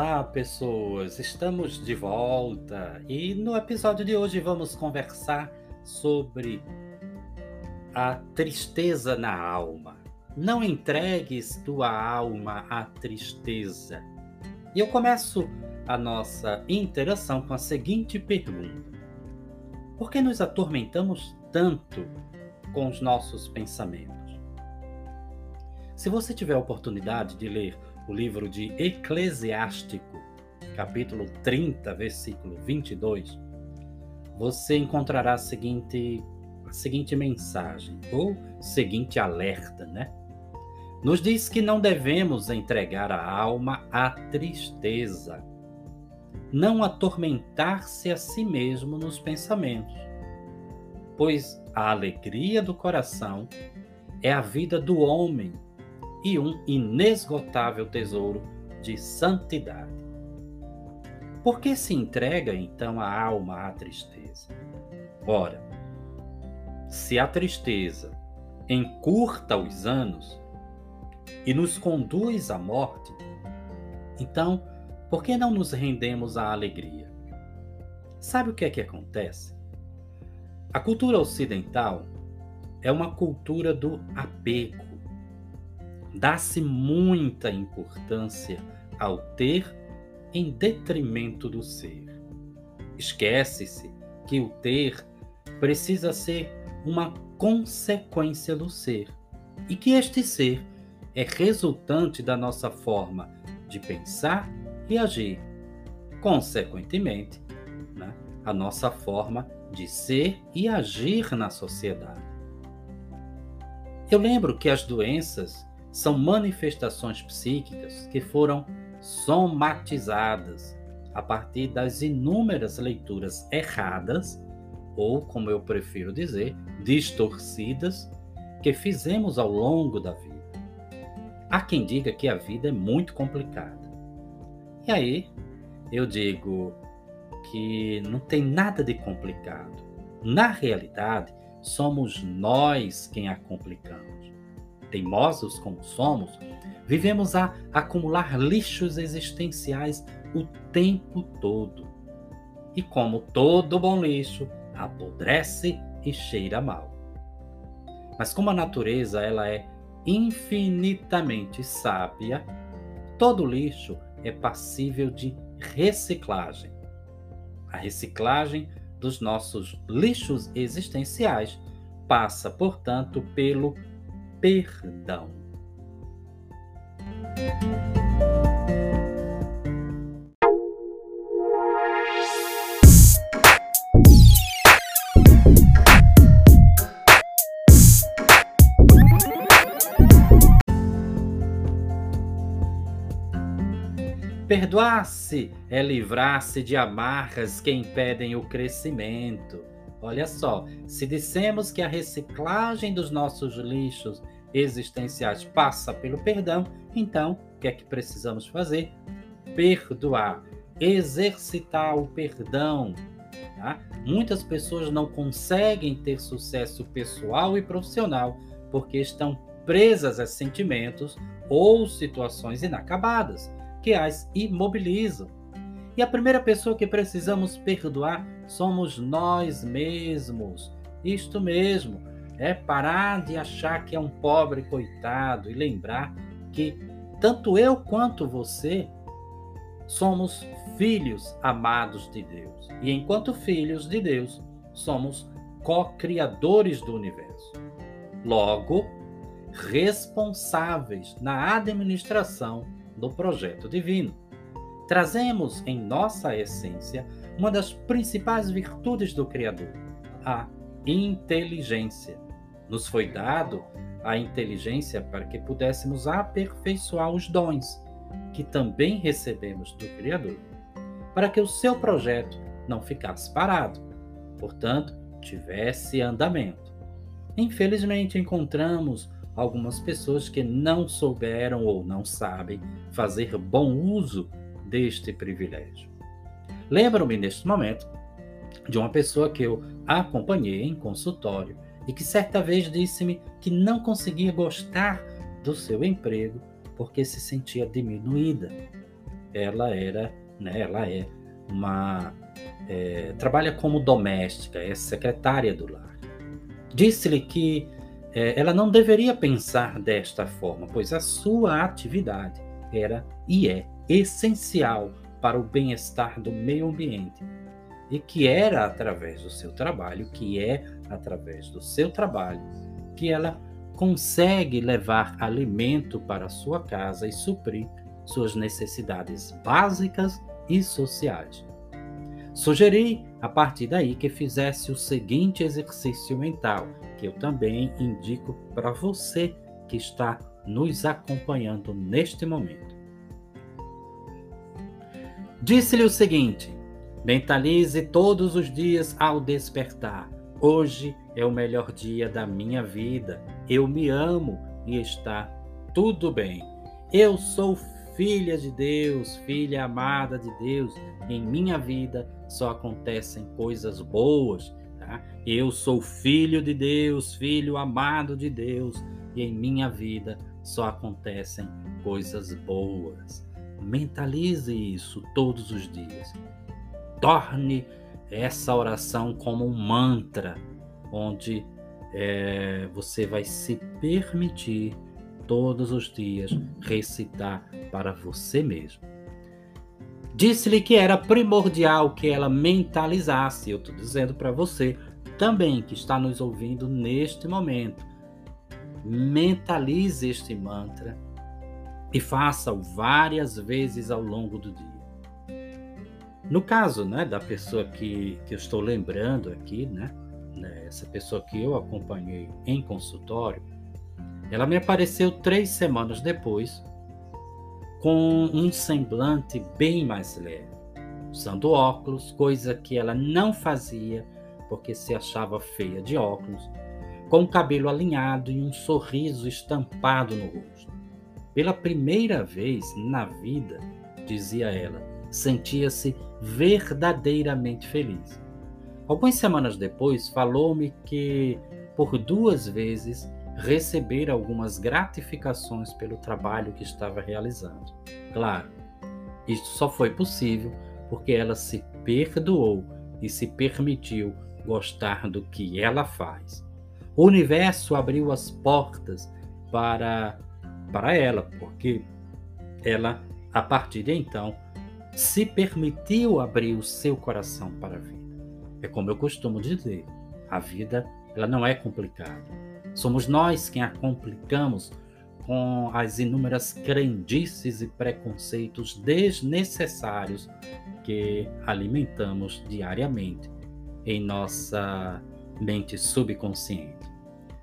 Olá, pessoas! Estamos de volta e no episódio de hoje vamos conversar sobre a tristeza na alma. Não entregues tua alma à tristeza. E eu começo a nossa interação com a seguinte pergunta: Por que nos atormentamos tanto com os nossos pensamentos? Se você tiver a oportunidade de ler o livro de Eclesiástico, capítulo 30, versículo 22, você encontrará a seguinte, a seguinte mensagem, ou seguinte alerta, né? Nos diz que não devemos entregar a alma à tristeza, não atormentar-se a si mesmo nos pensamentos, pois a alegria do coração é a vida do homem e um inesgotável tesouro de santidade. Por que se entrega então a alma à tristeza? Ora, se a tristeza encurta os anos e nos conduz à morte, então por que não nos rendemos à alegria? Sabe o que é que acontece? A cultura ocidental é uma cultura do apego dá-se muita importância ao ter em detrimento do ser. Esquece-se que o ter precisa ser uma consequência do ser e que este ser é resultante da nossa forma de pensar e agir. Consequentemente, né, a nossa forma de ser e agir na sociedade. Eu lembro que as doenças são manifestações psíquicas que foram somatizadas a partir das inúmeras leituras erradas, ou, como eu prefiro dizer, distorcidas, que fizemos ao longo da vida. Há quem diga que a vida é muito complicada. E aí, eu digo que não tem nada de complicado. Na realidade, somos nós quem a complicamos teimosos como somos, vivemos a acumular lixos existenciais o tempo todo. E como todo bom lixo, apodrece e cheira mal. Mas como a natureza ela é infinitamente sábia, todo lixo é passível de reciclagem. A reciclagem dos nossos lixos existenciais passa, portanto, pelo perdão. Perdoar-se é livrar-se de amarras que impedem o crescimento Olha só, se dissemos que a reciclagem dos nossos lixos existenciais passa pelo perdão, então o que é que precisamos fazer? Perdoar, exercitar o perdão. Tá? Muitas pessoas não conseguem ter sucesso pessoal e profissional porque estão presas a sentimentos ou situações inacabadas que as imobilizam. E a primeira pessoa que precisamos perdoar somos nós mesmos. Isto mesmo, é parar de achar que é um pobre coitado e lembrar que tanto eu quanto você somos filhos amados de Deus. E enquanto filhos de Deus, somos co-criadores do universo. Logo, responsáveis na administração do projeto divino. Trazemos em nossa essência uma das principais virtudes do Criador, a inteligência. Nos foi dado a inteligência para que pudéssemos aperfeiçoar os dons que também recebemos do Criador, para que o seu projeto não ficasse parado, portanto, tivesse andamento. Infelizmente, encontramos algumas pessoas que não souberam ou não sabem fazer bom uso deste privilégio. Lembro-me neste momento de uma pessoa que eu acompanhei em consultório e que certa vez disse-me que não conseguia gostar do seu emprego porque se sentia diminuída. Ela era, né, ela é uma é, trabalha como doméstica, é secretária do lar. Disse-lhe que é, ela não deveria pensar desta forma, pois a sua atividade era e é essencial para o bem-estar do meio ambiente e que era através do seu trabalho, que é através do seu trabalho, que ela consegue levar alimento para sua casa e suprir suas necessidades básicas e sociais. Sugeri a partir daí que fizesse o seguinte exercício mental, que eu também indico para você que está nos acompanhando neste momento. Disse-lhe o seguinte: mentalize todos os dias ao despertar. Hoje é o melhor dia da minha vida. Eu me amo e está tudo bem. Eu sou filha de Deus, filha amada de Deus. Em minha vida só acontecem coisas boas. Tá? Eu sou filho de Deus, filho amado de Deus. E em minha vida só acontecem coisas boas. Mentalize isso todos os dias. Torne essa oração como um mantra, onde é, você vai se permitir todos os dias recitar para você mesmo. Disse-lhe que era primordial que ela mentalizasse. Eu estou dizendo para você também que está nos ouvindo neste momento. Mentalize este mantra e faça-o várias vezes ao longo do dia. No caso né, da pessoa que, que eu estou lembrando aqui, né, né, essa pessoa que eu acompanhei em consultório, ela me apareceu três semanas depois com um semblante bem mais leve, usando óculos, coisa que ela não fazia porque se achava feia de óculos, com o cabelo alinhado e um sorriso estampado no rosto. Pela primeira vez na vida, dizia ela, sentia-se verdadeiramente feliz. Algumas semanas depois, falou-me que por duas vezes recebera algumas gratificações pelo trabalho que estava realizando. Claro, isso só foi possível porque ela se perdoou e se permitiu gostar do que ela faz. O universo abriu as portas para para ela, porque ela, a partir de então, se permitiu abrir o seu coração para a vida. É como eu costumo dizer, a vida ela não é complicada. Somos nós quem a complicamos com as inúmeras crendices e preconceitos desnecessários que alimentamos diariamente em nossa mente subconsciente.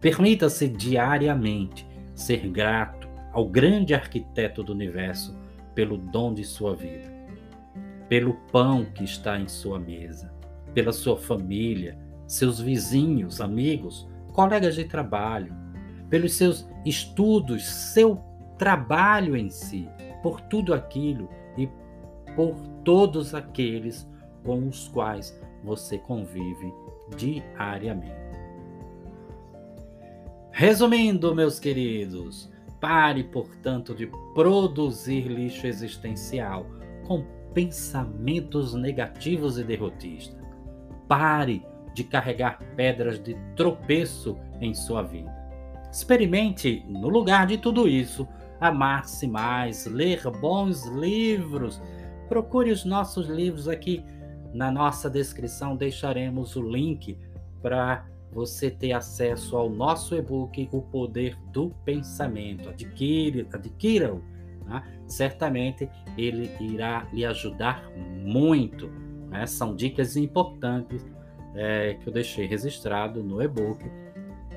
Permita-se diariamente ser grato ao grande arquiteto do universo pelo dom de sua vida, pelo pão que está em sua mesa, pela sua família, seus vizinhos, amigos, colegas de trabalho, pelos seus estudos, seu trabalho em si, por tudo aquilo e por todos aqueles com os quais você convive diariamente. Resumindo, meus queridos, Pare, portanto, de produzir lixo existencial com pensamentos negativos e derrotistas. Pare de carregar pedras de tropeço em sua vida. Experimente, no lugar de tudo isso, amar-se mais, ler bons livros. Procure os nossos livros aqui. Na nossa descrição deixaremos o link para você ter acesso ao nosso e-book O Poder do Pensamento. Adquira-o. Né? Certamente ele irá lhe ajudar muito. Né? São dicas importantes é, que eu deixei registrado no e-book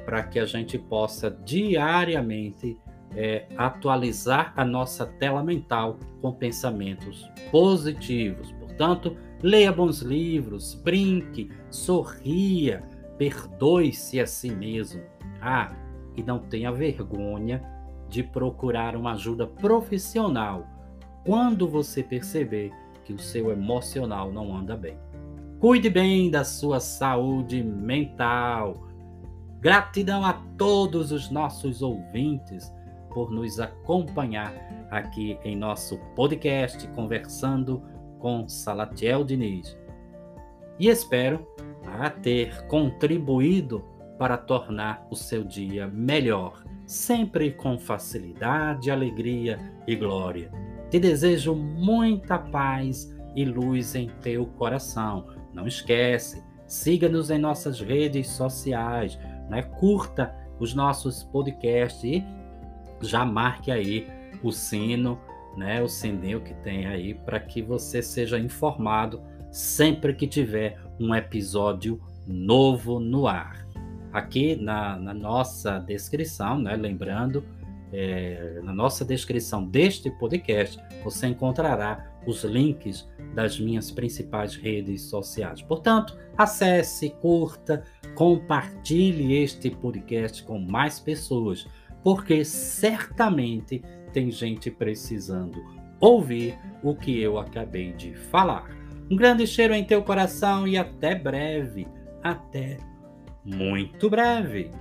para que a gente possa diariamente é, atualizar a nossa tela mental com pensamentos positivos. Portanto, leia bons livros, brinque, sorria, perdoe-se a si mesmo. Ah, e não tenha vergonha de procurar uma ajuda profissional quando você perceber que o seu emocional não anda bem. Cuide bem da sua saúde mental. Gratidão a todos os nossos ouvintes por nos acompanhar aqui em nosso podcast Conversando com Salatiel Diniz. E espero a ter contribuído para tornar o seu dia melhor, sempre com facilidade, alegria e glória. Te desejo muita paz e luz em teu coração. Não esquece, siga-nos em nossas redes sociais, né? curta os nossos podcasts e já marque aí o sino, né? o sininho que tem aí para que você seja informado sempre que tiver um episódio novo no ar. Aqui na, na nossa descrição, né, lembrando, é, na nossa descrição deste podcast, você encontrará os links das minhas principais redes sociais. Portanto, acesse, curta, compartilhe este podcast com mais pessoas, porque certamente tem gente precisando ouvir o que eu acabei de falar. Um grande cheiro em teu coração e até breve. Até muito breve.